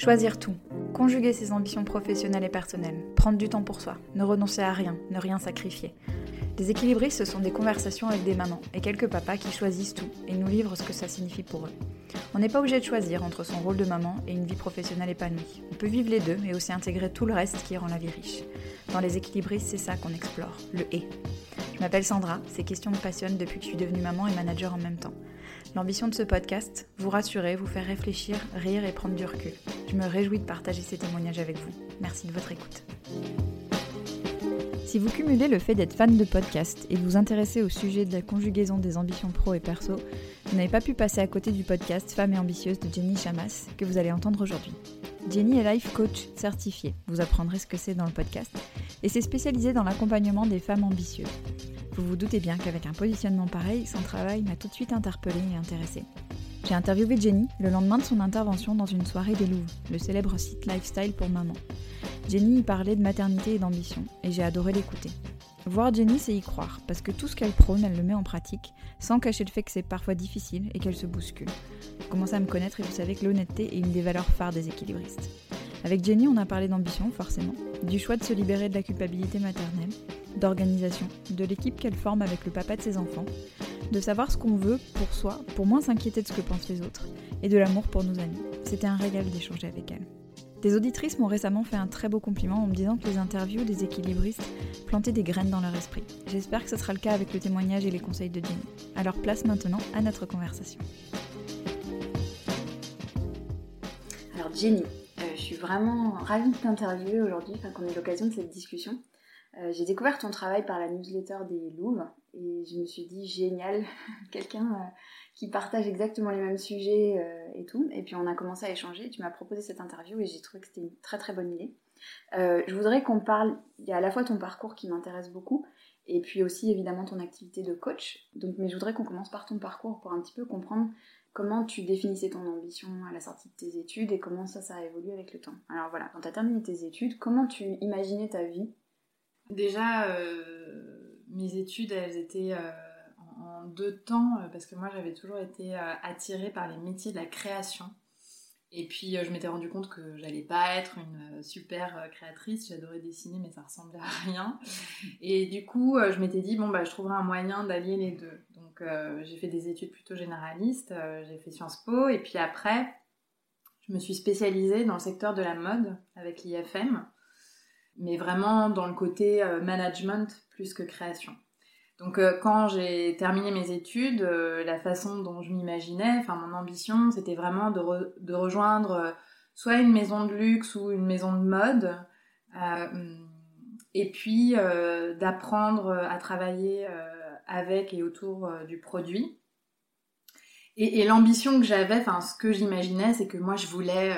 Choisir tout, conjuguer ses ambitions professionnelles et personnelles, prendre du temps pour soi, ne renoncer à rien, ne rien sacrifier. Les équilibristes, ce sont des conversations avec des mamans et quelques papas qui choisissent tout et nous livrent ce que ça signifie pour eux. On n'est pas obligé de choisir entre son rôle de maman et une vie professionnelle épanouie. On peut vivre les deux, mais aussi intégrer tout le reste qui rend la vie riche. Dans les équilibristes, c'est ça qu'on explore, le et. Je m'appelle Sandra, ces questions me passionnent depuis que je suis devenue maman et manager en même temps. L'ambition de ce podcast, vous rassurer, vous faire réfléchir, rire et prendre du recul. Je me réjouis de partager ces témoignages avec vous. Merci de votre écoute. Si vous cumulez le fait d'être fan de podcast et vous intéresser au sujet de la conjugaison des ambitions pro et perso, vous n'avez pas pu passer à côté du podcast Femme et ambitieuse de Jenny Chamas que vous allez entendre aujourd'hui. Jenny est life coach certifiée, vous apprendrez ce que c'est dans le podcast, et s'est spécialisée dans l'accompagnement des femmes ambitieuses. Vous vous doutez bien qu'avec un positionnement pareil, son travail m'a tout de suite interpellée et intéressée. J'ai interviewé Jenny le lendemain de son intervention dans une soirée des Louvres, le célèbre site lifestyle pour maman. Jenny y parlait de maternité et d'ambition, et j'ai adoré l'écouter. Voir Jenny, c'est y croire, parce que tout ce qu'elle prône, elle le met en pratique, sans cacher le fait que c'est parfois difficile et qu'elle se bouscule. Vous commencez à me connaître et vous savez que l'honnêteté est une des valeurs phares des équilibristes. Avec Jenny, on a parlé d'ambition, forcément, du choix de se libérer de la culpabilité maternelle, d'organisation, de l'équipe qu'elle forme avec le papa de ses enfants, de savoir ce qu'on veut pour soi, pour moins s'inquiéter de ce que pensent les autres, et de l'amour pour nos amis. C'était un régal d'échanger avec elle. Des auditrices m'ont récemment fait un très beau compliment en me disant que les interviews des équilibristes plantaient des graines dans leur esprit. J'espère que ce sera le cas avec le témoignage et les conseils de Jenny. Alors place maintenant à notre conversation. Alors Jenny, euh, je suis vraiment ravie de t'interviewer aujourd'hui, qu'on ait l'occasion de cette discussion. Euh, j'ai découvert ton travail par la newsletter des Louvres et je me suis dit génial, quelqu'un euh, qui partage exactement les mêmes sujets euh, et tout. Et puis on a commencé à échanger. Tu m'as proposé cette interview et j'ai trouvé que c'était une très très bonne idée. je voudrais qu'on parle. Il y a à la fois ton parcours qui m'intéresse beaucoup et puis aussi évidemment ton activité de coach. Donc, mais je voudrais qu'on commence par ton parcours pour un petit peu comprendre comment tu définissais ton ambition à la sortie de tes études et comment ça, ça a évolué avec le temps. Alors voilà, quand tu as terminé tes études, comment tu imaginais ta vie Déjà, euh, mes études, elles étaient euh, en, deux temps, euh, parce que moi, j'avais toujours été attirée par les métiers de la création. Et puis, je m'étais rendu compte que j'allais pas être une super créatrice. J'adorais dessiner, mais ça ressemblait à rien. Et du coup, je m'étais dit, bon, bah, je trouverai un moyen d'allier les deux. Donc, j'ai fait des études plutôt généralistes. j'ai fait Sciences Po. Et puis après, je me suis spécialisée dans le secteur de la mode avec l'IFM mais vraiment dans le côté euh, management plus que création. Donc euh, quand j'ai terminé mes études, euh, la façon dont je m'imaginais, enfin mon ambition, c'était vraiment de, de rejoindre soit une maison de luxe ou une maison de mode, et puis d'apprendre à travailler avec et autour du produit. Et, et l'ambition que j'avais, enfin ce que j'imaginais, c'est que moi je voulais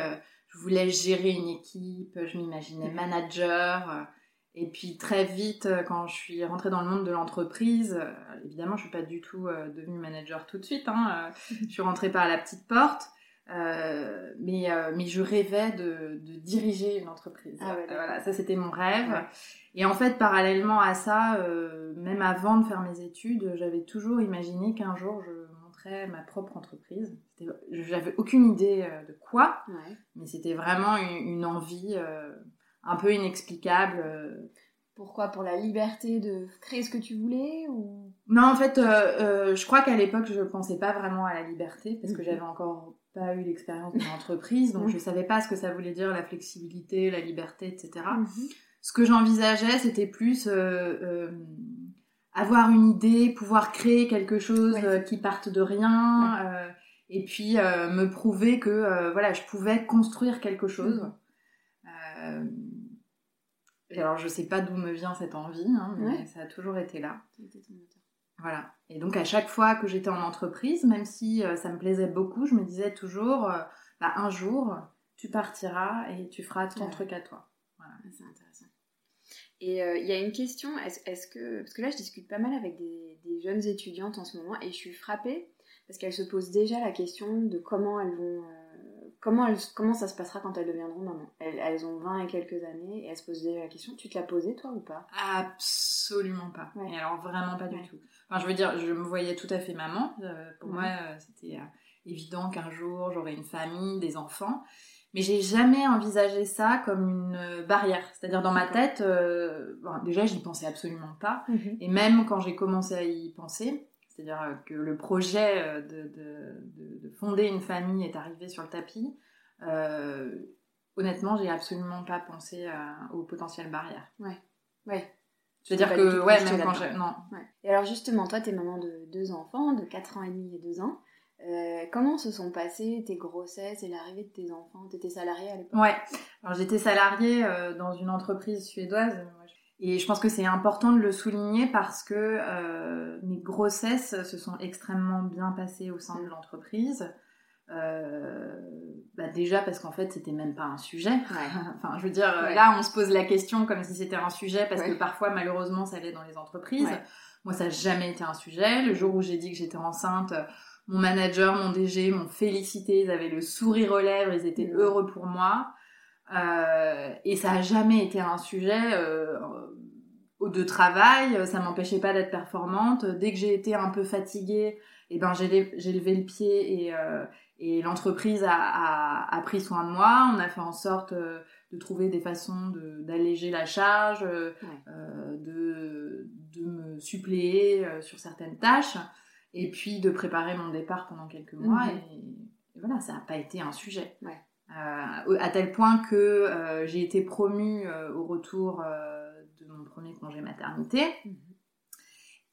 je voulais gérer une équipe, je m'imaginais manager. Euh, et puis très vite, euh, quand je suis rentrée dans le monde de l'entreprise, euh, évidemment, je suis pas du tout devenue manager tout de suite. Hein, je suis rentrée par la petite porte. mais, mais je rêvais de, de diriger une entreprise. Ah voilà, ça c'était mon rêve. Et en fait, parallèlement à ça, même avant de faire mes études, j'avais toujours imaginé qu'un jour je ma propre entreprise. J'avais aucune idée euh, de quoi, mais c'était vraiment une, envie euh, un peu inexplicable. Euh. Pourquoi? Pour la liberté de créer ce que tu voulais ou? Non, en fait, je crois qu'à l'époque, je ne pensais pas vraiment à la liberté parce que j'avais encore pas eu l'expérience d'une entreprise, donc je ne savais pas ce que ça voulait dire la flexibilité, la liberté, etc. Mhm. Ce que j'envisageais, c'était plus avoir une idée, pouvoir créer quelque chose euh, qui parte de rien, euh, et puis euh, me prouver que voilà, je pouvais construire quelque chose. Et alors je sais pas d'où me vient cette envie, hein, mais ça a toujours été là. Voilà. Et donc à chaque fois que j'étais en entreprise, même si ça me plaisait beaucoup, je me disais toujours, bah, un jour, tu partiras et tu feras ton truc à toi. Voilà. C'est intéressant. Et euh, il y a une question, est-ce que, parce que là je discute pas mal avec des, jeunes étudiantes en ce moment et je suis frappée parce qu'elles se posent déjà la question de comment elles vont, euh, comment, elles, comment ça se passera quand elles deviendront maman. Elles, ont 20 et quelques années et elles se posent déjà la question, tu te l'as posée toi ou pas? Absolument pas. Et alors vraiment pas du tout. Enfin je veux dire, je me voyais tout à fait maman. Euh, pour moi c'était évident qu'un jour j'aurais une famille, des enfants. Mais j'ai jamais envisagé ça comme une barrière. C'est-à-dire dans ma tête, bon, déjà j'y pensais absolument pas, Mhm. et même quand j'ai commencé à y penser, c'est-à-dire que le projet de, de- de- de fonder une famille est arrivé sur le tapis, euh, honnêtement, j'ai absolument pas pensé à- aux potentielles barrières. Ouais. Je veux dire Pas du que, ouais, même quand j'ai. Non. Ouais. Et alors justement, toi, t'es maman de deux enfants, de 4 ans et demi et 2 ans. Euh, comment se sont passées tes grossesses et l'arrivée de tes enfants? T'étais salariée à l'époque? Ouais. Alors j'étais salariée euh, dans une entreprise suédoise. Je- Et je pense que c'est important de le souligner parce que euh, mes grossesses se sont extrêmement bien passées au sein de l'entreprise. Euh, bah déjà parce qu'en fait c'était même pas un sujet. Ouais. enfin je veux dire euh, Ouais. là on se pose la question comme si c'était un sujet parce Ouais. que parfois malheureusement ça l'est dans les entreprises. Moi ça n'a jamais été un sujet. Le jour où j'ai dit que j'étais enceinte, euh, mon manager, mon DG m'ont félicité, ils avaient le sourire aux lèvres, ils étaient heureux pour moi. Euh, et ça a jamais été un sujet euh, de travail, ça m'empêchait pas d'être performante. Dès que j'ai été un peu fatiguée, eh ben j'ai levé le pied et, euh, et l'entreprise a, a, a pris soin de moi. On a fait en sorte de trouver des façons de- d'alléger la charge, Ouais. de, de me suppléer sur certaines tâches, et puis de préparer mon départ pendant quelques mois. Mhm. Et, et voilà, ça n'a pas été un sujet. Ouais. Euh, à tel point que euh, j'ai été promue euh, au retour de mon premier congé maternité Mhm.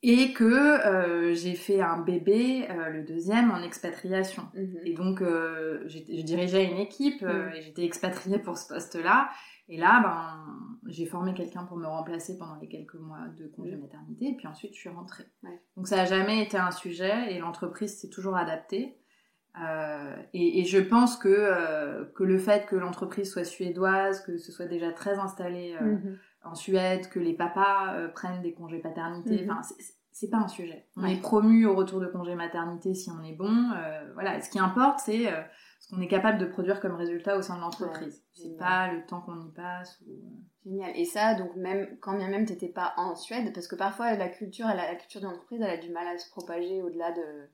et que j'ai fait un bébé, le deuxième, en expatriation. Mhm. Et donc, je dirigeais une équipe et j'étais expatriée pour ce poste-là. Et là, ben, j'ai formé quelqu'un pour me remplacer pendant les quelques mois de congé Mm. maternité. Et puis ensuite, je suis rentrée. Ouais. Donc, ça n'a jamais été un sujet et l'entreprise s'est toujours adaptée. Euh, et, et je pense que, euh, que le fait que l'entreprise soit suédoise, que ce soit déjà très installé euh, Mhm. En Suède, que les papas euh, prennent des congés paternité, Mhm. enfin, c'est- pas un sujet. On Ouais. est promu au retour de congé maternité si on est bon. euh, voilà, Et ce qui importe, c'est euh, ce qu'on est capable de produire comme résultat au sein de l'entreprise. Ouais, c'est pas le temps qu'on y passe. Ou... Génial. Et ça, donc même quand bien même t'étais pas en Suède, parce que parfois la culture, elle a- la culture d'entreprise, elle a du mal à se propager au-delà de,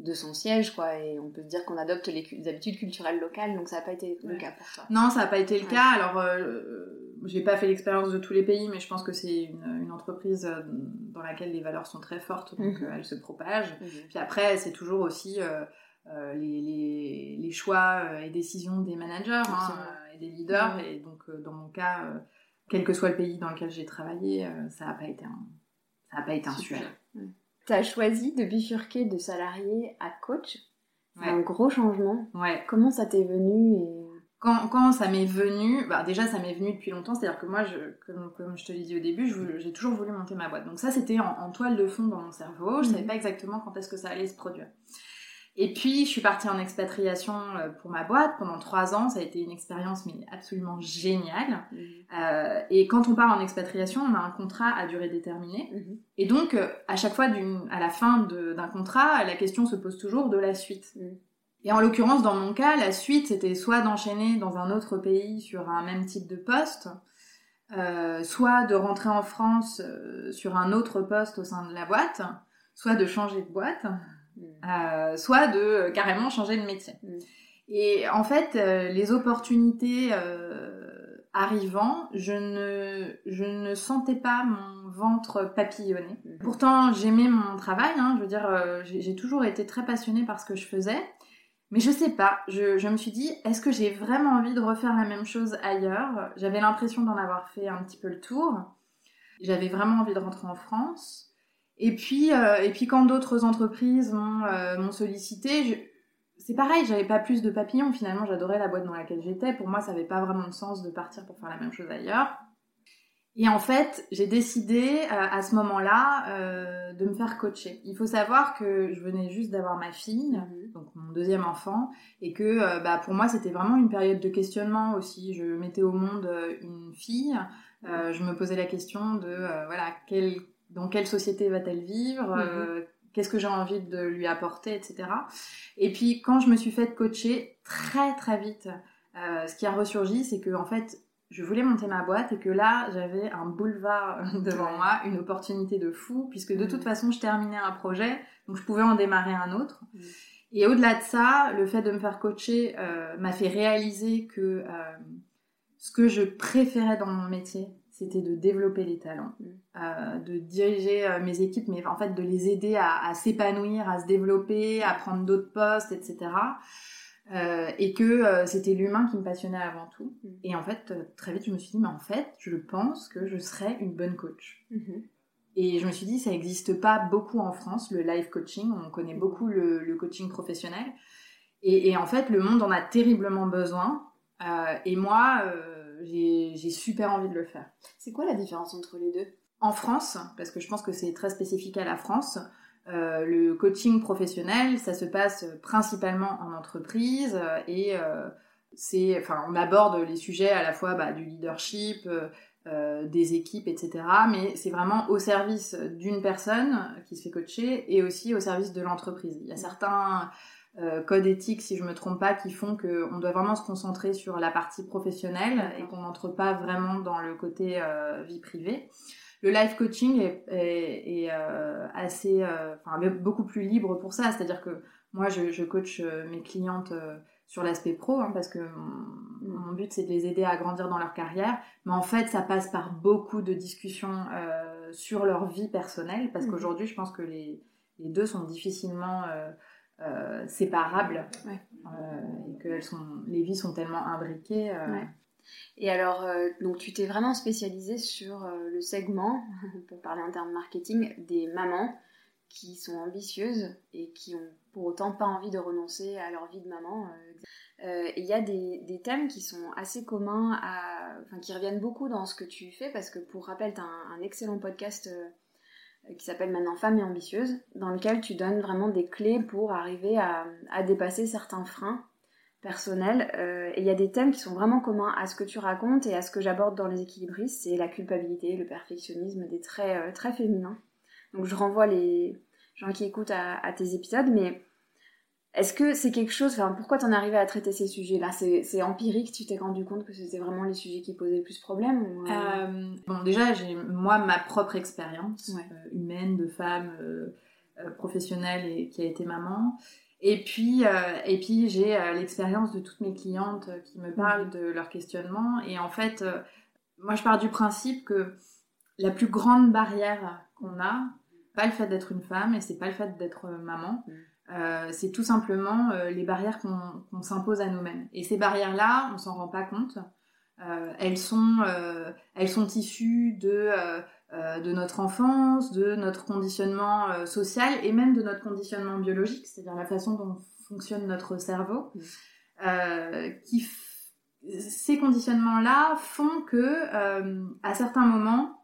de son siège, quoi. Et on peut se dire qu'on adopte les, habitudes culturelles locales, donc ça n'a pas été le Ouais. cas pour toi. Non, ça n'a pas été le cas. Alors, euh, j'ai pas fait l'expérience de tous les pays, mais je pense que c'est une, une entreprise euh, dans laquelle les valeurs sont très fortes, donc Mhm. euh, elles se propagent. Mhm. Puis après, c'est toujours aussi euh, les, les- les choix et décisions des managers hein, et des leaders. Mhm. Et donc, dans mon cas, quel que soit le pays dans lequel j'ai travaillé, ça n'a pas été un, ça a pas été un sujet. Tu as choisi de bifurquer de salarié à coach. C'est Ouais. un gros changement. Ouais. Comment ça t'est venu et... Quand, quand ça m'est venu, bah déjà ça m'est venu depuis longtemps, c'est-à-dire que moi, je, comme, comme je te l'ai dit au début, j'ai toujours voulu monter ma boîte. Donc ça, c'était en, en toile de fond dans mon cerveau. Je savais Mhm. pas exactement quand est-ce que ça allait se produire. Et puis, je suis partie en expatriation euh, pour ma boîte pendant trois ans. Ça a été une expérience mais absolument géniale. Euh, et quand on part en expatriation, on a un contrat à durée déterminée. Mhm. Et donc, euh, à chaque fois, à la fin d'un contrat, la question se pose toujours de la suite. Mhm. Et en l'occurrence, dans mon cas, la suite, c'était soit d'enchaîner dans un autre pays sur un même type de poste, euh, soit de rentrer en France euh, sur un autre poste au sein de la boîte, soit de changer de boîte, Mhm. euh, soit de carrément changer de métier. Mhm. Et en fait, les opportunités arrivant, je ne, je ne sentais pas mon ventre papillonner. Mhm. Pourtant, j'aimais mon travail, hein, je veux dire, j'ai toujours été très passionnée par ce que je faisais. Mais je sais pas, je, me suis dit, est-ce que j'ai vraiment envie de refaire la même chose ailleurs? J'avais l'impression d'en avoir fait un petit peu le tour. J'avais vraiment envie de rentrer en France. Et puis, euh, quand d'autres entreprises m'ont euh, sollicité, c'est pareil, j'avais pas plus de papillons. Finalement, j'adorais la boîte dans laquelle j'étais. Pour moi, ça avait pas vraiment de sens de partir pour faire la même chose ailleurs. Et en fait, j'ai décidé euh, à ce moment-là euh, de me faire coacher. Il faut savoir que je venais juste d'avoir ma fille, Mhm. donc mon deuxième enfant, et que euh, bah, pour moi c'était vraiment une période de questionnement aussi. Je mettais au monde une fille, je me posais la question de voilà quelle, dans quelle société va-t-elle vivre, euh, qu'est-ce que j'ai envie de lui apporter, etc. Et puis quand je me suis faite coacher très très vite, ce qui a ressurgi, c'est que en fait je voulais monter ma boîte et que là j'avais un boulevard devant Ouais. moi, une opportunité de fou, puisque de Mhm. toute façon je terminais un projet, donc je pouvais en démarrer un autre. Mhm. Et au-delà de ça, le fait de me faire coacher euh, m'a fait réaliser que euh, ce que je préférais dans mon métier, c'était de développer les talents, mm. euh, de diriger mes équipes, mais en fait de les aider à, s'épanouir, à se développer, à prendre d'autres postes, etc. et que c'était l'humain qui me passionnait avant tout. Mm. Et en fait, très vite, je me suis dit, mais en fait, je pense que je serais une bonne coach. Mm-hmm. Et je me suis dit, ça n'existe pas beaucoup en France, le life coaching. On connaît beaucoup le, coaching professionnel. Et, en fait, le monde en a terriblement besoin. Euh, et moi, euh, j'ai super envie de le faire. C'est quoi la différence entre les deux? En France, parce que je pense que c'est très spécifique à la France, euh, le coaching professionnel, ça se passe principalement en entreprise et c'est, enfin, on aborde les sujets à la fois bah, du leadership, euh, des équipes, etc. Mais c'est vraiment au service d'une personne qui se fait coacher et aussi au service de l'entreprise. Il y a certains euh, codes éthiques, si je me trompe pas, qui font qu'on doit vraiment se concentrer sur la partie professionnelle et qu'on n'entre pas vraiment dans le côté euh, vie privée. Le life coaching est, est, assez, enfin, beaucoup plus libre pour ça. C'est-à-dire que moi, je, je coach mes clientes sur l'aspect pro, hein, parce que mon, but c'est de les aider à grandir dans leur carrière. Mais en fait, ça passe par beaucoup de discussions euh, sur leur vie personnelle, parce mhm. qu'aujourd'hui, je pense que les, les, deux sont difficilement euh, euh, séparables et que elles sont, les vies sont tellement imbriquées. Et alors, donc tu t'es vraiment spécialisée sur le segment, pour parler en termes marketing, des mamans qui sont ambitieuses et qui ont pour autant pas envie de renoncer à leur vie de maman. Euh, euh, il y a des, thèmes qui sont assez communs, qui reviennent beaucoup dans ce que tu fais, parce que pour rappel, tu as un, excellent podcast euh, qui s'appelle maintenant Femme et ambitieuse, dans lequel tu donnes vraiment des clés pour arriver à dépasser certains freins personnels. et il y a des thèmes qui sont vraiment communs à ce que tu racontes et à ce que j'aborde dans les équilibristes, c'est la culpabilité, le perfectionnisme, des traits très féminins. Donc je renvoie les gens qui écoutent à, tes épisodes, mais est-ce que c'est quelque chose, enfin pourquoi t'en es arrivé à traiter ces sujets-là? C'est empirique, tu t'es rendu compte que c'était vraiment les sujets qui posaient le plus de problèmes euh? Euh, Bon déjà j'ai moi ma propre expérience euh, humaine de femme professionnelle et qui a été maman. Et puis, et puis j'ai l'expérience de toutes mes clientes qui me parlent de leur questionnement. Et en fait, moi je pars du principe que la plus grande barrière qu'on a, pas le fait d'être une femme et c'est pas le fait d'être maman. Mm. Euh, c'est tout simplement euh, les barrières qu'on s'impose à nous-mêmes. Et ces barrières-là, on s'en rend pas compte. Euh, elles, sont, elles sont issues de, de notre enfance, de notre conditionnement social et même de notre conditionnement biologique, c'est-à-dire la façon dont fonctionne notre cerveau. Mm. qui ces conditionnements-là font que, à certains moments,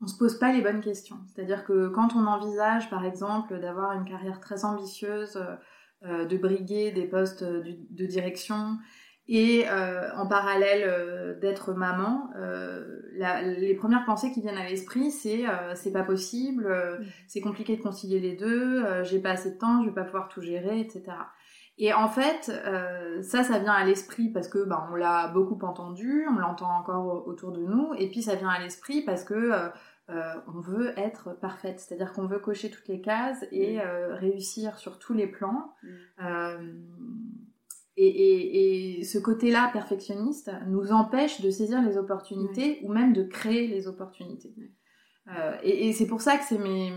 on se pose pas les bonnes questions. C'est-à-dire que quand on envisage, par exemple, d'avoir une carrière très ambitieuse, euh, euh, de briguer des postes de, direction et euh, en parallèle d'être maman, les premières pensées qui viennent à l'esprit, c'est c'est pas possible, mmh. c'est compliqué de concilier les deux, j'ai pas assez de temps, je vais pas pouvoir tout gérer, etc. Et en fait, ça, ça vient à l'esprit parce que ben, on l'a beaucoup entendu, on l'entend encore autour de nous, et puis ça vient à l'esprit parce que euh, on veut être parfaite, c'est-à-dire qu'on veut cocher toutes les cases et mm. euh, réussir sur tous les plans. Mm. Euh, et, ce côté-là perfectionniste nous empêche de saisir les opportunités ou même de créer les opportunités. et, c'est pour ça que c'est mes,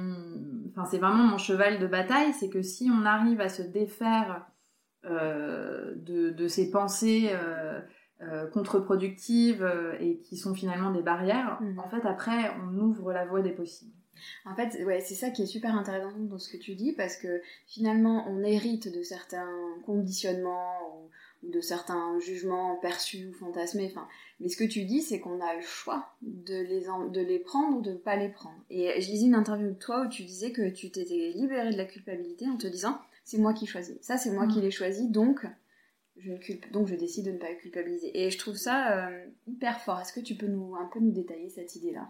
enfin c'est vraiment mon cheval de bataille, c'est que si on arrive à se défaire de, ces pensées euh, contre-productives euh, et qui sont finalement des barrières, mhm. en fait, après, on ouvre la voie des possibles. En fait, ouais, c'est ça qui est super intéressant dans ce que tu dis, parce que finalement, on hérite de certains conditionnements ou, de certains jugements perçus ou fantasmés. Enfin, mais ce que tu dis, c'est qu'on a le choix de les, de les prendre ou de ne pas les prendre. Et je lisais une interview de toi où tu disais que tu t'étais libérée de la culpabilité en te disant c'est moi qui choisis. Ça, c'est moi qui mhm. l'ai choisi, donc je donc je décide de ne pas culpabiliser. Et je trouve ça euh, hyper fort. Est-ce que tu peux nous un peu nous détailler cette idée-là?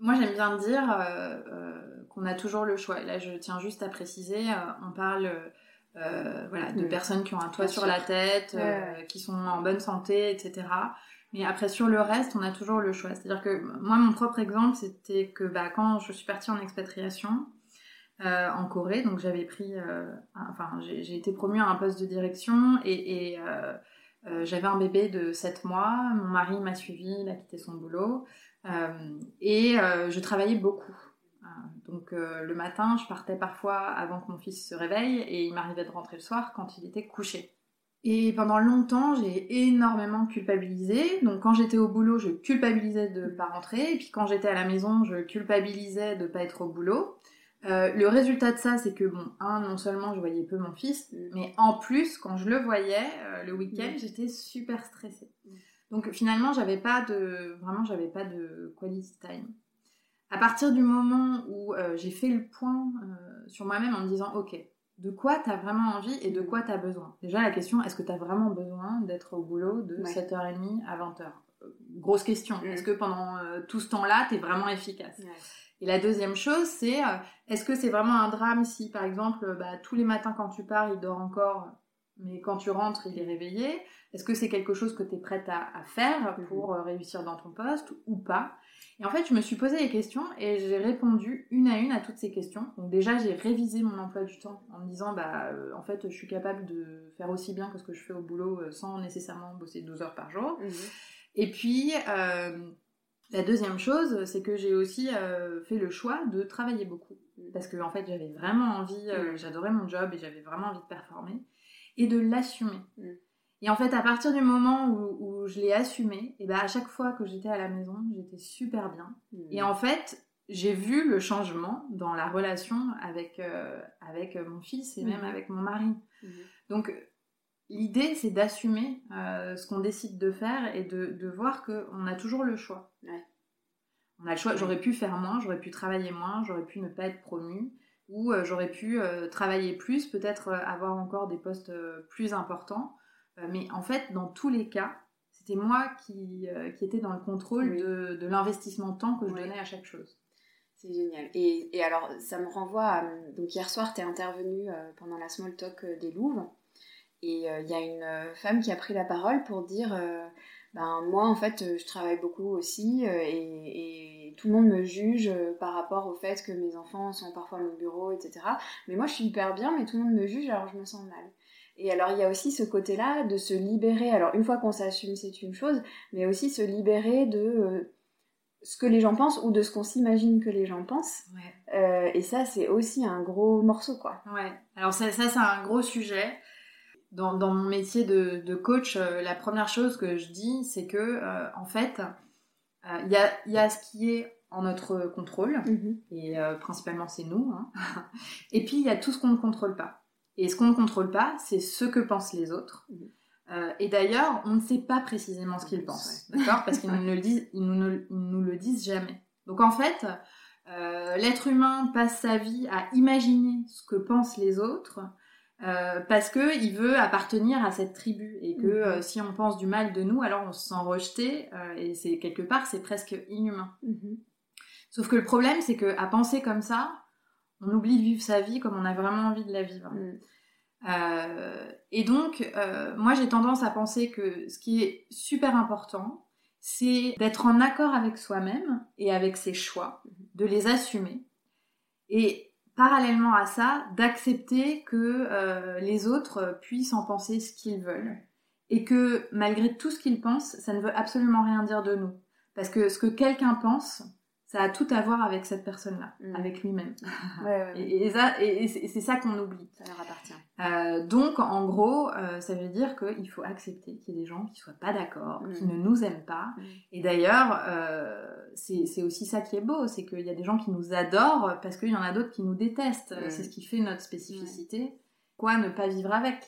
Moi, j'aime bien dire euh, euh, qu'on a toujours le choix. là, je tiens juste à préciser, on parle voilà, de personnes qui ont un toit sur la tête, qui sont en bonne santé, etc. Mais après, sur le reste, on a toujours le choix. C'est-à-dire que moi, mon propre exemple, c'était que bah, quand je suis partie en expatriation, en Corée. Donc j'avais pris, enfin j'ai été promue à un poste de direction et, j'avais un bébé de 7 mois. Mon mari m'a suivi, il a quitté son boulot et je travaillais beaucoup. Donc le matin, je partais parfois avant que mon fils se réveille et il m'arrivait de rentrer le soir quand il était couché. Et pendant longtemps, j'ai énormément culpabilisé. Donc quand j'étais au boulot, je culpabilisais de ne pas rentrer. Et puis quand j'étais à la maison, je culpabilisais de ne pas être au boulot. Euh, le résultat de ça, c'est que bon, un, non seulement je voyais peu mon fils, mais en plus, quand je le voyais euh, le week-end, j'étais super stressée. Donc finalement, j'avais pas de, vraiment, j'avais pas de quality time. À partir du moment où euh, j'ai fait le point sur moi-même en me disant, ok, de quoi tu as vraiment envie et de quoi tu as besoin? Déjà, la question, est-ce que tu as vraiment besoin d'être au boulot de 7h30 à 20h euh, Grosse question. Mm. Est-ce que pendant euh, tout ce temps-là, tu es vraiment efficace? Et la deuxième chose, c'est euh, est-ce que c'est vraiment un drame si, par exemple, bah, tous les matins quand tu pars, il dort encore, mais quand tu rentres, il est réveillé Est-ce que c'est quelque chose que tu es prête à, à faire mm-hmm. pour réussir dans ton poste ou pas? Et en fait, je me suis posé les questions et j'ai répondu une à une à toutes ces questions. Donc déjà, j'ai révisé mon emploi du temps en me disant, bah, euh, en fait, je suis capable de faire aussi bien que ce que je fais au boulot euh, sans nécessairement bosser 12 heures par jour. Mhm. Et puis, euh, la deuxième chose, c'est que j'ai aussi fait le choix de travailler beaucoup. Mhm. Parce que, en fait, j'avais vraiment envie, mhm. j'adorais mon job et j'avais vraiment envie de performer. Et de l'assumer. Et en fait, à partir du moment où, je l'ai assumé, et ben à chaque fois que j'étais à la maison, j'étais super bien. Mmh. Et en fait, j'ai vu le changement dans la relation avec, euh, avec mon fils et même mmh. avec mon mari. Donc, l'idée, c'est d'assumer euh, ce qu'on décide de faire et de, de voir qu'on a toujours le choix. On a le choix, j'aurais pu faire moins, j'aurais pu travailler moins, j'aurais pu ne pas être promue, ou euh, j'aurais pu travailler plus, peut-être avoir encore des postes plus importants. Euh, mais en fait, dans tous les cas, c'était moi qui, euh, qui était dans le contrôle de, de l'investissement de temps que je donnais à chaque chose. C'est génial. Et, et, alors, ça me renvoie à... Donc, hier soir, tu es intervenue euh, pendant la small talk des Louvres. Et il y a une femme qui a pris la parole pour dire ben, Moi, en fait, je travaille beaucoup aussi. Et, et, tout le monde me juge par rapport au fait que mes enfants sont parfois à mon bureau, etc. Mais moi, je suis hyper bien, mais tout le monde me juge, alors je me sens mal. Et alors il y a aussi ce côté-là de se libérer. Alors une fois qu'on s'assume, c'est une chose, mais aussi se libérer de euh, ce que les gens pensent ou de ce qu'on s'imagine que les gens pensent. Euh, et ça, c'est aussi un gros morceau, quoi. Ouais. Alors ça, ça c'est un gros sujet. Dans, dans mon métier de, de coach, euh, la première chose que je dis, c'est que en fait, il y a, y, a, ce qui est en notre contrôle, mm-hmm. et principalement c'est nous. Hein. et puis il y a tout ce qu'on ne contrôle pas. Et ce qu'on ne contrôle pas, c'est ce que pensent les autres. Mhm. Euh, et d'ailleurs, on ne sait pas précisément ce qu'ils pensent, d'accord? Parce qu'ils nous, le disent, ils nous, nous, le disent jamais. Donc en fait, euh, l'être humain passe sa vie à imaginer ce que pensent les autres euh, parce que il veut appartenir à cette tribu et que mhm. si on pense du mal de nous, alors on se sent rejeté et c'est quelque part c'est presque inhumain. Mhm. Sauf que le problème, c'est que à penser comme ça, on oublie de vivre sa vie comme on a vraiment envie de la vivre. Mm. Euh, et donc, euh, moi j'ai tendance à penser que ce qui est super important, c'est d'être en accord avec soi-même et avec ses choix, de les assumer. Et parallèlement à ça, d'accepter que euh, les autres puissent en penser ce qu'ils veulent. Et que malgré tout ce qu'ils pensent, ça ne veut absolument rien dire de nous. Parce que ce que quelqu'un pense, ça a tout à voir avec cette personne-là, mm. avec lui-même. Et, c'est ça qu'on oublie. Ça leur appartient. Euh, donc, en gros, euh, ça veut dire qu'il faut accepter qu'il y ait des gens qui soient pas d'accord, qui mm. ne nous aiment pas. Mm. Et d'ailleurs, euh, c'est aussi ça qui est beau, c'est qu'il y a des gens qui nous adorent parce qu'il y en a d'autres qui nous détestent. C'est ce qui fait notre spécificité. Quoi ne pas vivre avec?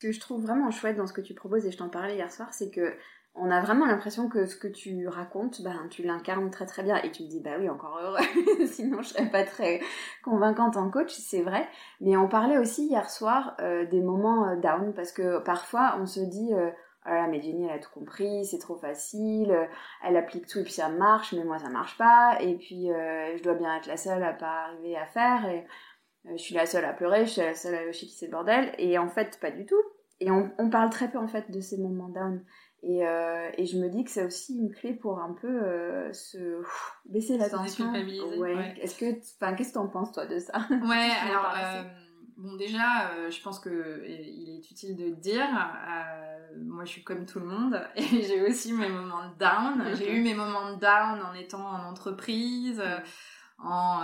Ce que je trouve vraiment chouette dans ce que tu proposes, et je t'en parlais hier soir, c'est que on a vraiment l'impression que ce que tu racontes, ben, tu l'incarnes très très bien et tu te dis bah oui encore heureux, sinon je serais pas très convaincante en coach, c'est vrai. Mais on parlait aussi hier soir euh, des moments euh, down parce que parfois on se dit euh, oh là mais Jenny elle a tout compris, c'est trop facile, elle applique tout et puis ça marche, mais moi ça marche pas et puis je dois bien être la seule à pas arriver à faire et je suis la seule à pleurer, je suis la seule à chez qui c'est le bordel et en fait pas du tout. Et on, on parle très peu en fait de ces moments down. Et, euh, et, je me dis que c'est aussi une clé pour un peu euh, se baisser la tension. Ouais. Est-ce que, enfin, qu'est-ce que t'en penses toi de ça? Ouais, alors euh, bon déjà, je pense que il est utile de dire. moi, je suis comme tout le monde et j'ai aussi mes moments de down. j'ai eu mes moments de down en étant en entreprise. En,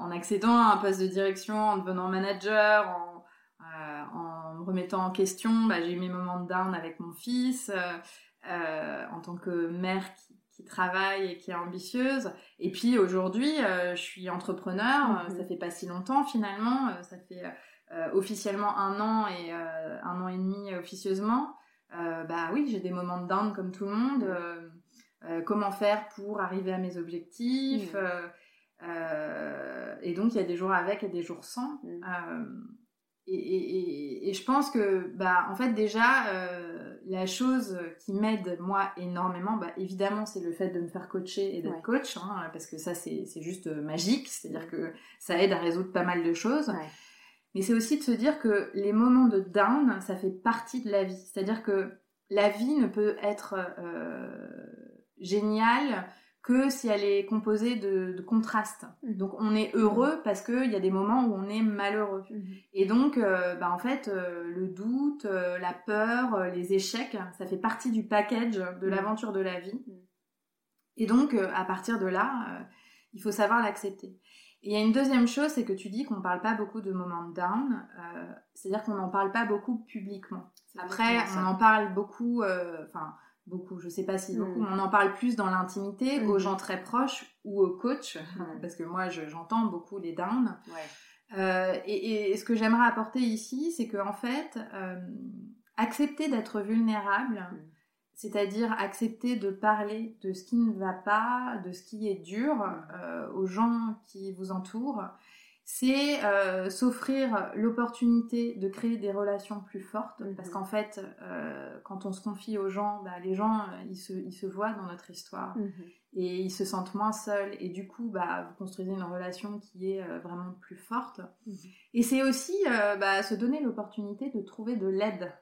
en accédant à un poste de direction, en devenant manager, en en remettant en question, bah, j'ai eu mes moments de down avec mon fils, euh, euh, en tant que mère qui, travaille et qui est ambitieuse. Et puis aujourd'hui, euh, je suis entrepreneur, mhm. ça fait pas si longtemps finalement, ça fait officiellement un an et un an et demi officieusement. bah oui, j'ai des moments de down comme tout le monde. comment faire pour arriver à mes objectifs et donc il y a des jours avec et des jours sans. Et, je pense que, bah, en fait, déjà, euh, la chose qui m'aide, moi, énormément, bah, évidemment, c'est le fait de me faire coacher et d'être coach, hein, parce que ça, c'est juste magique, c'est-à-dire que ça aide à résoudre pas mal de choses. Mais c'est aussi de se dire que les moments de down, ça fait partie de la vie. C'est-à-dire que la vie ne peut être euh, géniale que si elle est composée de, contrastes. Mmh. Donc on est heureux parce qu'il y a des moments où on est malheureux. Mmh. Et donc, euh, bah, en fait, euh, le doute, euh, la peur, les échecs, ça fait partie du package de l'aventure de la vie. Et donc, à partir de là, il faut savoir l'accepter. Et il y a une deuxième chose, c'est que tu dis qu'on ne parle pas beaucoup de moments down, c'est-à-dire qu'on n'en parle pas beaucoup publiquement. Après, on en parle beaucoup, enfin beaucoup, je sais pas si beaucoup, mm. on en parle plus dans l'intimité, mm. aux gens très proches ou aux coachs, mm. parce que moi j'entends beaucoup les downs. Euh, et, ce que j'aimerais apporter ici, c'est que en fait, euh, accepter d'être vulnérable, c'est-à-dire accepter de parler de ce qui ne va pas, de ce qui est dur euh, aux gens qui vous entourent, c'est euh, s'offrir l'opportunité de créer des relations plus fortes, mhm. parce qu'en fait, euh, quand on se confie aux gens, bah, les gens, euh, ils se, ils se, voient dans notre histoire, mhm. et ils se sentent moins seuls, et du coup, bah, vous construisez une relation qui est vraiment plus forte. Mhm. Et c'est aussi bah, se donner l'opportunité de trouver de l'aide.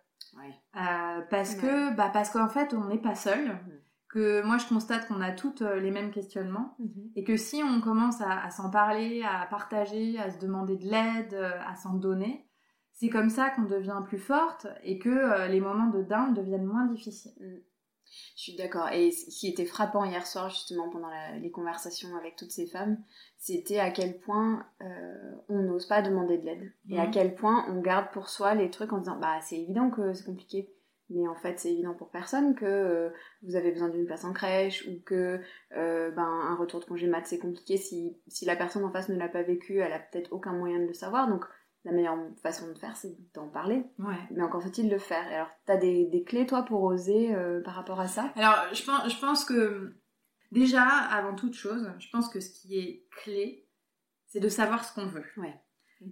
parce que, bah, parce qu'en fait, on n'est pas seul que moi je constate qu'on a toutes euh, les mêmes questionnements mhm. et que si on commence à, s'en parler, à partager, à se demander de l'aide, euh, à s'en donner, c'est comme ça qu'on devient plus forte et que euh, les moments de down deviennent moins difficiles. Mm. Je suis d'accord. Et ce qui était frappant hier soir, justement, pendant les conversations avec toutes ces femmes, c'était à quel point on n'ose pas demander de l'aide. Et à mhm. quel point on garde pour soi les trucs en disant Bah, c'est évident que c'est compliqué mais en fait c'est évident pour personne que euh, vous avez besoin d'une place en crèche ou que euh, ben, un retour de congé mat c'est compliqué si, si la personne en face ne l'a pas vécu elle a peut-être aucun moyen de le savoir. Donc la meilleure façon de faire c'est d'en parler. Ouais. mais encore faut-il le faire. Alors t'as des, des clés toi pour oser euh, par rapport à ça? Alors je pense, je pense que déjà avant toute chose je pense que ce qui est clé c'est de savoir ce qu'on veut. Ouais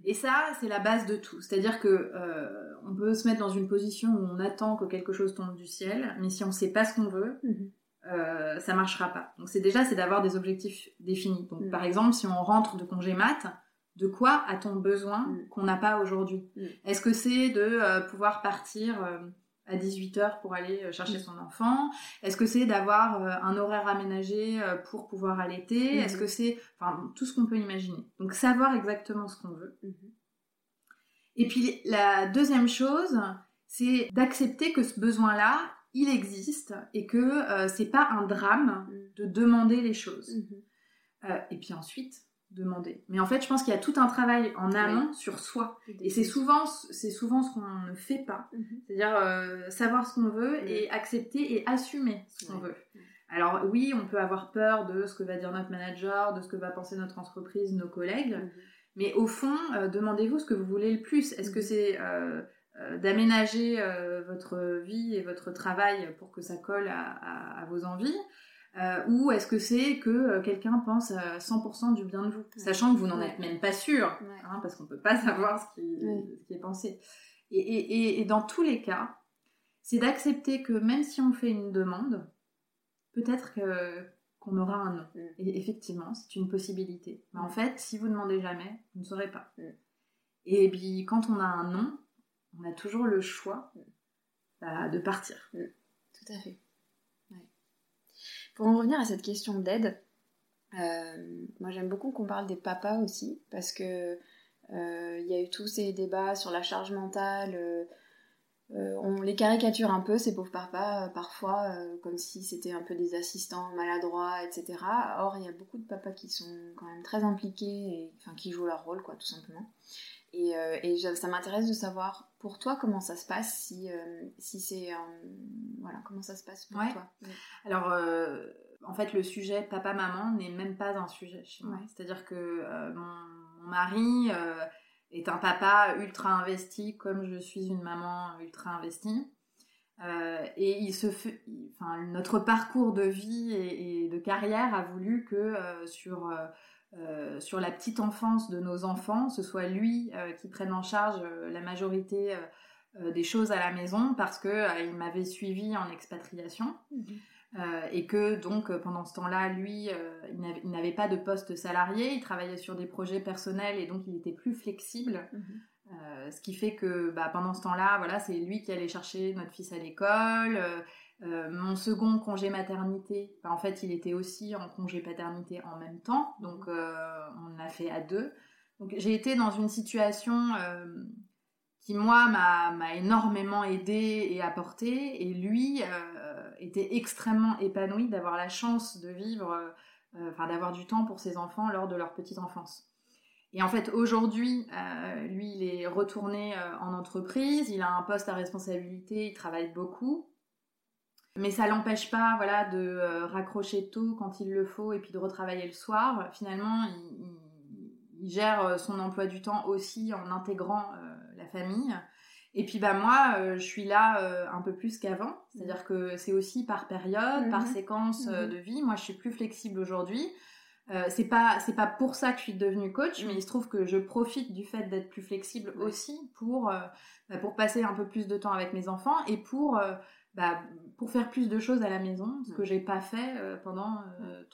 et ça, c'est la base de tout. C'est-à-dire que euh, on peut se mettre dans une position où on attend que quelque chose tombe du ciel, mais si on ne sait pas ce qu'on veut, mhm. euh, ça marchera pas. Donc c'est déjà c'est d'avoir des objectifs définis. Donc mhm. par exemple, si on rentre de congé mat, de quoi a-t-on besoin mhm. qu'on n'a pas aujourd'hui? Est-ce que c'est de euh, pouvoir partir à 18h pour aller euh, chercher mm. son enfant Est-ce que c'est d'avoir euh, un horaire aménagé euh, pour pouvoir allaiter? Mm-hmm. Est-ce que c'est... Enfin, tout ce qu'on peut imaginer. Donc, savoir exactement ce qu'on veut. Mm-hmm. Et puis, la deuxième chose, c'est d'accepter que ce besoin-là, il existe et que c'est pas un drame mm. de demander les choses. Mm-hmm. et puis ensuite, demander. Mais en fait, je pense qu'il y a tout un travail en amont sur soi. Et c'est souvent, c'est souvent ce qu'on ne fait pas. Mhm. C'est-à-dire euh, savoir ce qu'on veut et accepter et assumer ce qu'on veut. Alors oui, on peut avoir peur de ce que va dire notre manager, de ce que va penser notre entreprise, nos collègues. Mhm. Mais au fond, euh, demandez-vous ce que vous voulez le plus. Est-ce que mhm. c'est euh, d'aménager votre vie et votre travail pour que ça colle à vos envies? Euh, ou est-ce que c'est que euh, quelqu'un pense à 100% du bien de vous, sachant que vous n'en êtes même pas sûr, hein, parce qu'on ne peut pas savoir ce qui, est pensé. Et, dans tous les cas, c'est d'accepter que même si on fait une demande, peut-être qu'on aura un non. Et effectivement, c'est une possibilité. Mais en fait, si vous ne demandez jamais, vous ne saurez pas. Et puis, quand on a un non, on a toujours le choix bah, de partir. Tout à fait. Pour en revenir à cette question d'aide, euh, moi j'aime beaucoup qu'on parle des papas aussi, parce que euh, il y a eu tous ces débats sur la charge mentale. Euh, on les caricature un peu, ces pauvres papas, parfois, comme si c'était un peu des assistants maladroits, etc. Or, il y a beaucoup de papas qui sont quand même très impliqués et enfin, qui jouent leur rôle, quoi, tout simplement. Et, et ça m'intéresse de savoir pour toi comment ça se passe, si, si c'est. voilà, comment ça se passe pour toi? Alors en fait, le sujet papa-maman n'est même pas un sujet chez moi. C'est-à-dire que euh, mon, mari euh, est un papa ultra investi, comme je suis une maman ultra investie. Euh, et il se fait, enfin, notre parcours de vie et, de carrière a voulu que sur, sur la petite enfance de nos enfants, ce soit lui qui prenne en charge la majorité des choses à la maison parce qu'il m'avait suivi en expatriation. Mhm. Euh, et que donc euh, pendant ce temps-là, lui, euh, il n'avait pas de poste salarié, il travaillait sur des projets personnels et donc il était plus flexible. Mhm. ce qui fait que bah, pendant ce temps-là, voilà, c'est lui qui allait chercher notre fils à l'école. Mon second congé maternité, bah, en fait, il était aussi en congé paternité en même temps, donc on a fait à deux. Donc j'ai été dans une situation qui moi m'a énormément aidé et apporté, et lui était extrêmement épanoui d'avoir la chance de vivre, euh, enfin d'avoir du temps pour ses enfants lors de leur petite enfance. Et en fait, aujourd'hui, euh, lui, il est retourné euh, en entreprise, il a un poste à responsabilité, il travaille beaucoup. Mais ça l'empêche pas voilà, de raccrocher tôt quand il le faut et puis de retravailler le soir. Finalement, il gère son emploi du temps aussi en intégrant la famille. Et puis bah moi, euh, je suis là euh, un peu plus qu'avant, c'est-à-dire que c'est aussi par période, par mhm. séquence euh, mhm. de vie. Moi, je suis plus flexible aujourd'hui. c'est pas c'est pas pour ça que je suis devenue coach, mais il se trouve que je profite du fait d'être plus flexible aussi pour bah, pour passer un peu plus de temps avec mes enfants et pour bah, pour faire plus de choses à la maison, ce que j'ai pas fait pendant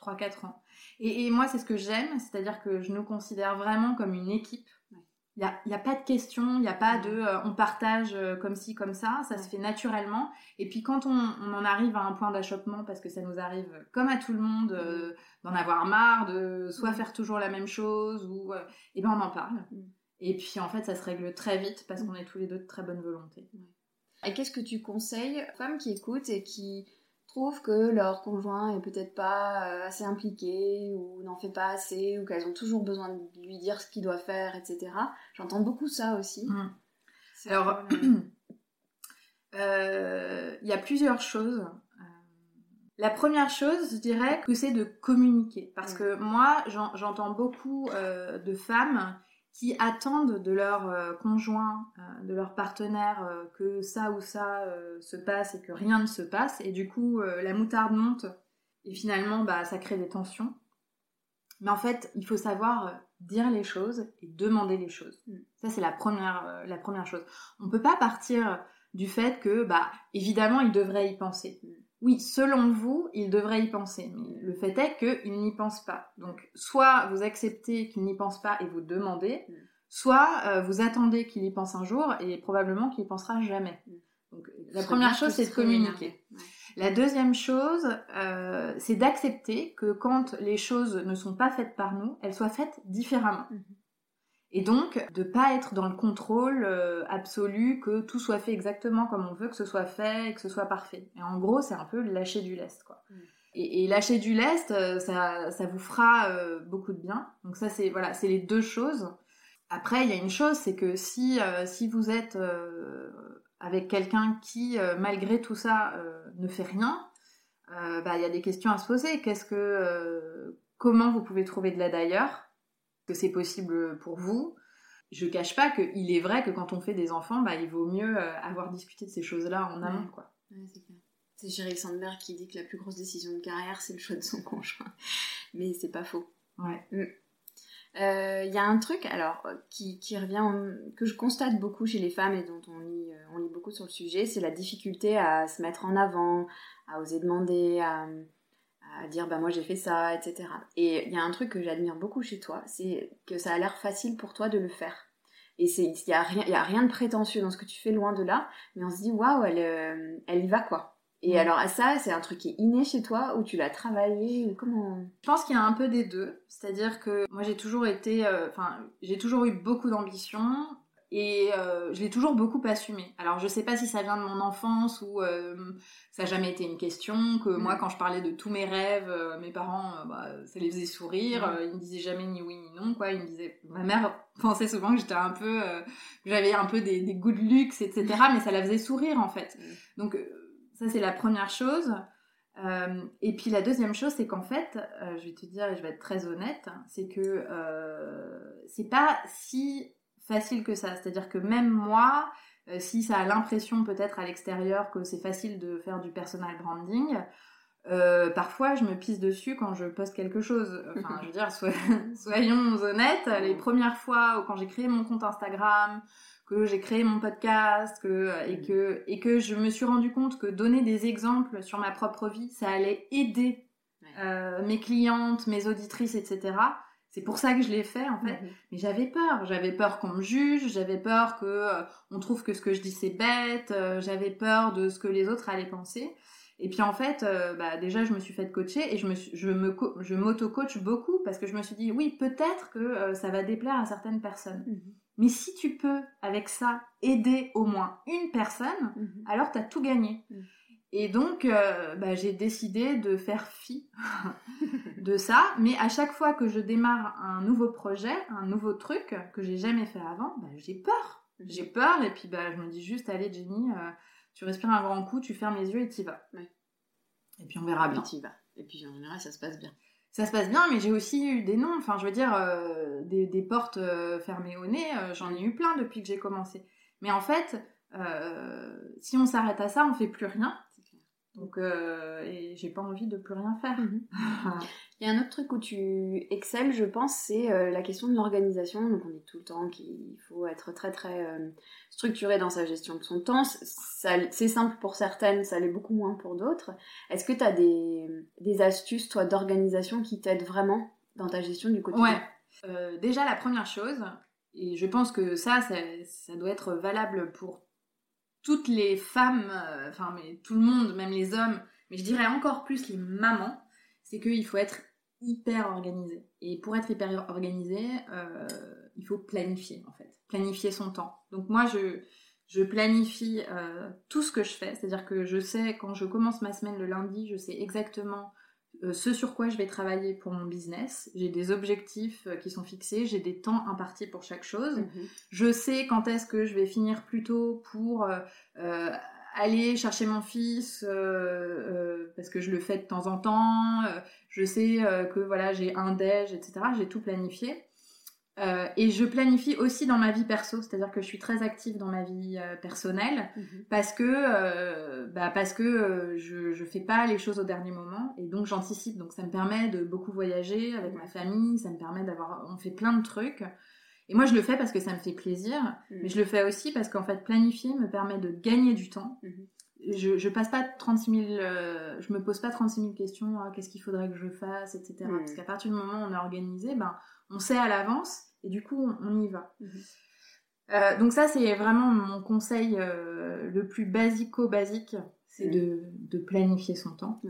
3-4 ans. Et, et moi, c'est ce que j'aime, c'est-à-dire que je nous considère vraiment comme une équipe. Il n'y a, y a, pas de question, il n'y a pas de euh, on partage euh, comme ci, comme ça, ça se fait naturellement. Et puis quand on, on en arrive à un point d'achoppement, parce que ça nous arrive comme à tout le monde, euh, d'en avoir marre, de soit faire toujours la même chose, ou et eh ben on en parle. Et puis en fait ça se règle très vite parce qu'on est tous les deux de très bonne volonté. Et qu'est-ce que tu conseilles aux femmes qui écoutent et qui trouvent que leur conjoint est peut-être pas euh, assez impliqué ou n'en fait pas assez ou qu'elles ont toujours besoin de lui dire ce qu'il doit faire, etc. J'entends beaucoup ça aussi. Mm. Alors, euh, il y a plusieurs choses. Euh, la première chose, je dirais que c'est de communiquer. Parce mm. que moi, j'entends beaucoup de femmes qui attendent de leur euh, conjoint, euh, de leur partenaire, euh, que ça ou ça se passe et que rien ne se passe. Et du coup, la moutarde monte et finalement, bah, ça crée des tensions. Mais en fait, il faut savoir dire les choses et demander les choses. Mm. Ça, c'est la première, la première chose. On ne peut pas partir du fait que, bah, évidemment, il devrait y penser. Oui, selon vous, il devrait y penser. Mais le fait est qu'il n'y pense pas. Donc, soit vous acceptez qu'il n'y pense pas et vous demandez, mm. soit euh, vous attendez qu'il y pense un jour et probablement qu'il y pensera jamais. Mm. Donc, la première chose, c'est de communiquer. La deuxième chose, euh, c'est d'accepter que quand les choses ne sont pas faites par nous, elles soient faites différemment. Mm-hmm. Et donc, de pas être dans le contrôle euh, absolu, que tout soit fait exactement comme on veut que ce soit fait et que ce soit parfait. Et en gros, c'est un peu lâcher du lest, quoi. Mm. Et, lâcher du lest, euh, ça, ça vous fera euh, beaucoup de bien. Donc ça, c'est voilà, c'est les deux choses. Après, il y a une chose, c'est que si, si vous êtes avec quelqu'un qui, malgré tout ça, ne fait rien, bah, il y a des questions à se poser. Qu'est-ce que, comment vous pouvez trouver de l'aide ailleurs? Que c'est possible pour vous. Je cache pas qu'il est vrai que quand on fait des enfants, bah, il vaut mieux euh, avoir discuté de ces choses-là en amont. quoi. c'est Sheryl Sandberg qui dit que la plus grosse décision de carrière, c'est le choix de son conjoint. Mais c'est pas faux. Ouais. Il mm. euh, y a un truc alors qui, qui, revient que je constate beaucoup chez les femmes et dont on lit, euh, on lit beaucoup sur le sujet, c'est la difficulté à se mettre en avant, à oser demander, à, à dire bah moi j'ai fait ça, etc. Et il y a un truc que j'admire beaucoup chez toi, c'est que ça a l'air facile pour toi de le faire. Et il n'y a, rien, y a rien de prétentieux dans ce que tu fais loin de là, mais on se dit waouh, elle, euh, elle y va quoi. Et alors, ça, c'est un truc qui est inné chez toi ou tu l'as travaillé ou comment Je pense qu'il y a un peu des deux. C'est-à-dire que moi, j'ai toujours été. euh, Enfin, j'ai toujours eu beaucoup d'ambition. Et euh, je l'ai toujours beaucoup assumé. Alors je sais pas si ça vient de mon enfance ou euh, ça n'a jamais été une question, que moi Mm. quand je parlais de tous mes rêves, euh, mes parents, bah, ça les faisait sourire, Mm. euh, ils me disaient jamais ni oui ni non, quoi. Ils me disaient... Ma mère pensait souvent que j'étais un peu... j'avais un peu des, des goûts de luxe, etc. mais ça la faisait sourire en fait. Mm. Donc ça c'est la première chose. Et puis la deuxième chose, c'est qu'en fait, je vais te dire, et je vais être très honnête, c'est que c'est pas si facile que ça. C'est-à-dire que même moi, euh, si ça a l'impression peut-être à l'extérieur que c'est facile de faire du personal branding, euh, parfois je me pisse dessus quand je poste quelque chose. Enfin, je veux dire, so- soyons honnêtes, les premières fois quand j'ai créé mon compte Instagram, que j'ai créé mon podcast, que, et, que, et que je me suis rendu compte que donner des exemples sur ma propre vie, ça allait aider euh, mes clientes, mes auditrices, etc. C'est pour ça que je l'ai fait en fait. Mais j'avais peur, j'avais peur qu'on me juge, j'avais peur que euh, on trouve que ce que je dis c'est bête, euh, j'avais peur de ce que les autres allaient penser. Et puis en fait, euh, bah, déjà je me suis fait coacher et je me suis- je me co- je m'auto-coach beaucoup parce que je me suis dit oui peut-être que ça va déplaire à certaines personnes. Mhm. Mais si tu peux avec ça aider au moins une personne, Mhm. alors t'as tout gagné. Et donc, euh, bah, j'ai décidé de faire fi de ça. Mais à chaque fois que je démarre un nouveau projet, un nouveau truc que j'ai jamais fait avant, bah, j'ai peur. Mhm. J'ai peur et puis bah, je me dis juste, allez Jenny, euh, tu respires un grand coup, tu fermes les yeux et t'y vas. Ouais. Et puis on verra bien. Et vas. Et puis en général, ça se passe bien. Ça se passe bien, mais j'ai aussi eu des noms. Enfin, je veux dire, euh, des, des portes fermées au nez, j'en ai eu plein depuis que j'ai commencé. Mais en fait, si on s'arrête à ça, on fait plus rien. Donc, euh, et j'ai pas envie de plus rien faire. Il y a un autre truc où tu excelles, je pense, c'est euh, la question de l'organisation. Donc on dit tout le temps qu'il faut être très très euh, structuré dans sa gestion de son temps. C'est simple pour certaines, ça l'est beaucoup moins pour d'autres. Est-ce que tu as des, des astuces, toi, d'organisation qui t'aident vraiment dans ta gestion du quotidien? Ouais. Euh, déjà, la première chose, et je pense que ça, ça, ça doit être valable pour toutes les femmes, euh, enfin, tout le monde, même les hommes, mais je dirais encore plus les mamans, c'est qu'il faut être hyper organisé. Et pour être hyper organisé, euh, il faut planifier, en fait. Planifier son temps. Donc moi, je, planifie euh, tout ce que je fais, c'est-à-dire que je sais, quand je commence ma semaine le lundi, je sais exactement ce sur quoi je vais travailler pour mon business. J'ai des objectifs euh, qui sont fixés, j'ai des temps impartis pour chaque chose. Mhm. Je sais quand est-ce que je vais finir plus tôt pour euh, euh, aller chercher mon fils euh, euh, parce que je le fais de temps en temps. Euh, je sais euh, que voilà j'ai un déj, etc. J'ai tout planifié. Euh, et je planifie aussi dans ma vie perso, c'est-à-dire que je suis très active dans ma vie euh, personnelle Mhm. parce que euh, bah parce que je je fais pas les choses au dernier moment et donc j'anticipe donc ça me permet de beaucoup voyager avec ma famille ça me permet d'avoir on fait plein de trucs et moi je le fais parce que ça me fait plaisir Mhm. mais je le fais aussi parce qu'en fait planifier me permet de gagner du temps Mhm. je, je passe pas 36 000 euh, je me pose pas 36 000 questions ah, qu'est-ce qu'il faudrait que je fasse etc parce qu'à partir du moment où on est organisé ben on sait à l'avance et du coup on, on y va Mhm. euh, donc ça, c'est vraiment mon conseil euh, le plus basico-basique, c'est de, de planifier son temps.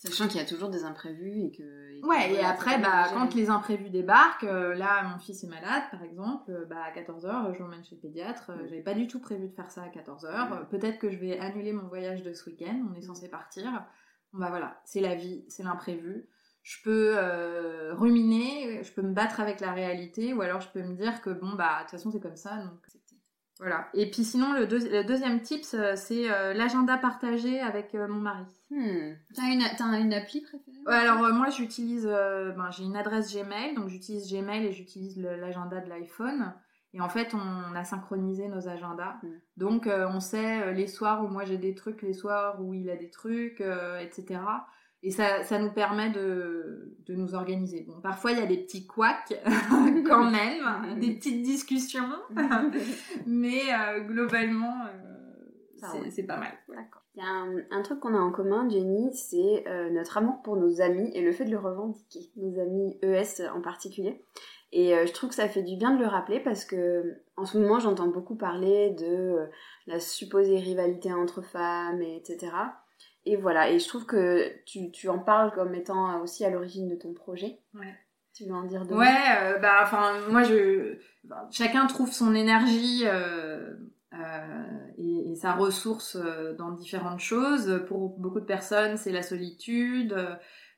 Sachant qu'il y a toujours des imprévus et que. et que Ouais, et après, bah, quand les imprévus débarquent, euh, là, mon fils est malade, par exemple, bah, à 14h, je l'emmène chez le pédiatre. euh, Mm. J'avais pas du tout prévu de faire ça à 14h. Mm. Peut-être que je vais annuler mon voyage de ce week-end, on est censé partir. Bah voilà, c'est la vie, c'est l'imprévu. Je peux euh, ruminer, je peux me battre avec la réalité, ou alors je peux me dire que bon, bah, de toute façon, c'est comme ça, donc Voilà. Et puis sinon, le, deux- le deuxième tips, euh, c'est euh, l'agenda partagé avec euh, mon mari. Hmm. T'as une, t'as une appli préférée Ouais, alors moi, j'utilise, ben, j'ai une adresse Gmail, donc j'utilise Gmail et j'utilise l'agenda de l'iPhone. Et en fait, on, a synchronisé nos agendas. Mm. Donc, euh, on sait euh, les soirs où moi j'ai des trucs, les soirs où il a des trucs, euh, etc. Et ça, ça nous permet de, de nous organiser. Bon, parfois, il y a des petits couacs, quand même, des petites discussions. Mais euh, globalement, euh, c'est- pas mal. Il y a un, un truc qu'on a en commun, Jenny, c'est euh, notre amour pour nos amis et le fait de le revendiquer, nos amis ES en particulier. Et je trouve que ça fait du bien de le rappeler parce que en ce moment j'entends beaucoup parler de la supposée rivalité entre femmes, et etc. et voilà, et je trouve que tu, tu, en parles comme étant aussi à l'origine de ton projet. Ouais. Tu veux en dire deux Ouais, euh, bah, enfin, moi, je, chacun trouve son énergie euh, euh, et, et, sa ressource euh, dans différentes choses. Pour beaucoup de personnes, c'est la solitude.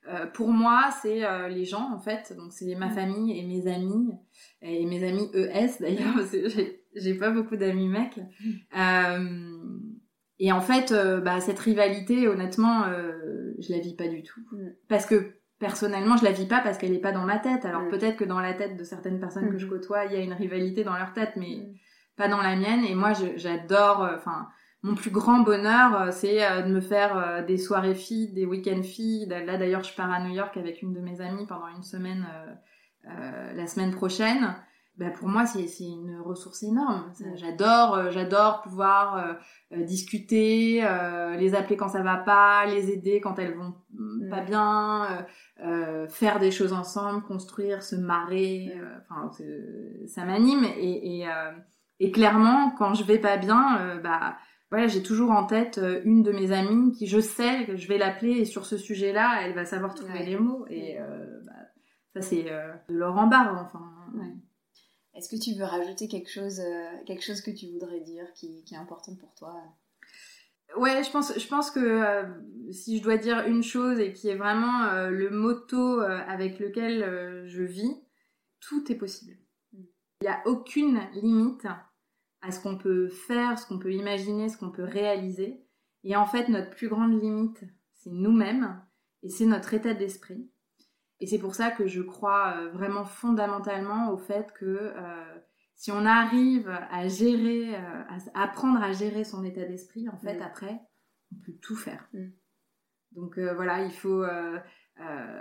Euh, pour moi, c'est euh, les gens, en fait. Donc, c'est ma famille et mes amis. Et mes amis ES, d'ailleurs, j'ai pas beaucoup d'amis mecs. Mm. Et en fait, bah, cette rivalité, honnêtement, je la vis pas du tout. Mm. Parce que personnellement, je la vis pas parce qu'elle est pas dans ma tête. Alors peut-être que dans la tête de certaines personnes que je côtoie, il y a une rivalité dans leur tête, mais pas dans la mienne. Et moi, j'adore. Enfin, mon plus grand bonheur, euh, c'est euh, de me faire euh, des soirées filles, des week-ends filles. Là, d'ailleurs, je pars à New York avec une de mes amies pendant une semaine euh, la semaine prochaine. Bah, pour moi, c'est une ressource énorme. J'adore, j'adore pouvoir discuter, les appeler quand ça va pas, les aider quand elles vont mm, pas bien, faire des choses ensemble, construire, se marrer. Enfin, ça m'anime et, et, et, clairement, quand je vais pas bien, bah voilà, j'ai toujours en tête euh, une de mes amies qui, je sais que je vais l'appeler et sur ce sujet-là, elle va savoir trouver les mots. Et euh, bah, ça, c'est euh, de l'or en barre. Enfin. Est-ce que tu veux rajouter quelque chose, quelque chose que tu voudrais dire qui, est important pour toi? Ouais, je pense, je pense que si je dois dire une chose et qui est vraiment le motto avec lequel je vis, tout est possible. Il n'y a aucune limite à ce qu'on peut faire, ce qu'on peut imaginer, ce qu'on peut réaliser. Et en fait, notre plus grande limite, c'est nous-mêmes et c'est notre état d'esprit. Et c'est pour ça que je crois euh, vraiment fondamentalement au fait que euh, si on arrive à gérer, euh, à apprendre à gérer son état d'esprit, en fait, mm. après, on peut tout faire. Mm. Donc voilà, il faut.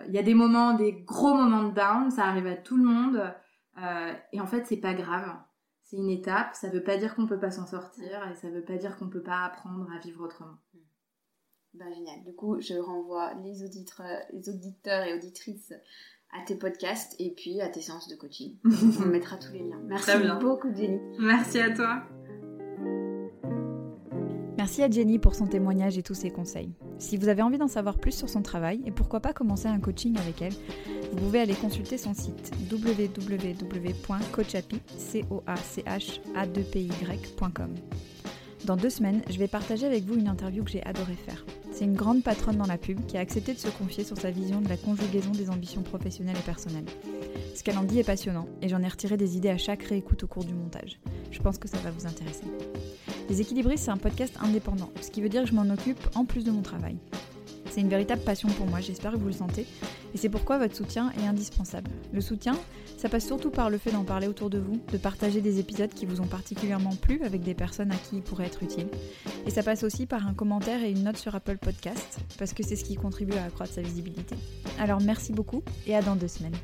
Il y a des moments, des gros moments de down, ça arrive à tout le monde. et en fait, c'est pas grave c'est une étape, ça veut pas dire qu'on peut pas s'en sortir et ça veut pas dire qu'on peut pas apprendre à vivre autrement. Ben, génial. Du coup, je renvoie les auditeurs, les auditeurs et auditrices à tes podcasts et puis à tes séances de coaching. On mettra tous les liens. Merci beaucoup, Jenny. Merci à toi. Merci à Jenny pour son témoignage et tous ses conseils. Si vous avez envie d'en savoir plus sur son travail et pourquoi pas commencer un coaching avec elle, vous pouvez aller consulter son site www.coachapi.com. Dans deux semaines, je vais partager avec vous une interview que j'ai adoré faire. C'est une grande patronne dans la pub qui a accepté de se confier sur sa vision de la conjugaison des ambitions professionnelles et personnelles. Ce qu'elle en dit est passionnant et j'en ai retiré des idées à chaque réécoute au cours du montage. Je pense que ça va vous intéresser. Les équilibristes, c'est un podcast indépendant, ce qui veut dire que je m'en occupe en plus de mon travail. C'est une véritable passion pour moi, j'espère que vous le sentez, et c'est pourquoi votre soutien est indispensable. Le soutien, ça passe surtout par le fait d'en parler autour de vous, de partager des épisodes qui vous ont particulièrement plu avec des personnes à qui ils pourraient être utiles. Et ça passe aussi par un commentaire et une note sur Apple Podcast, parce que c'est ce qui contribue à accroître sa visibilité. Alors merci beaucoup, et à dans deux semaines.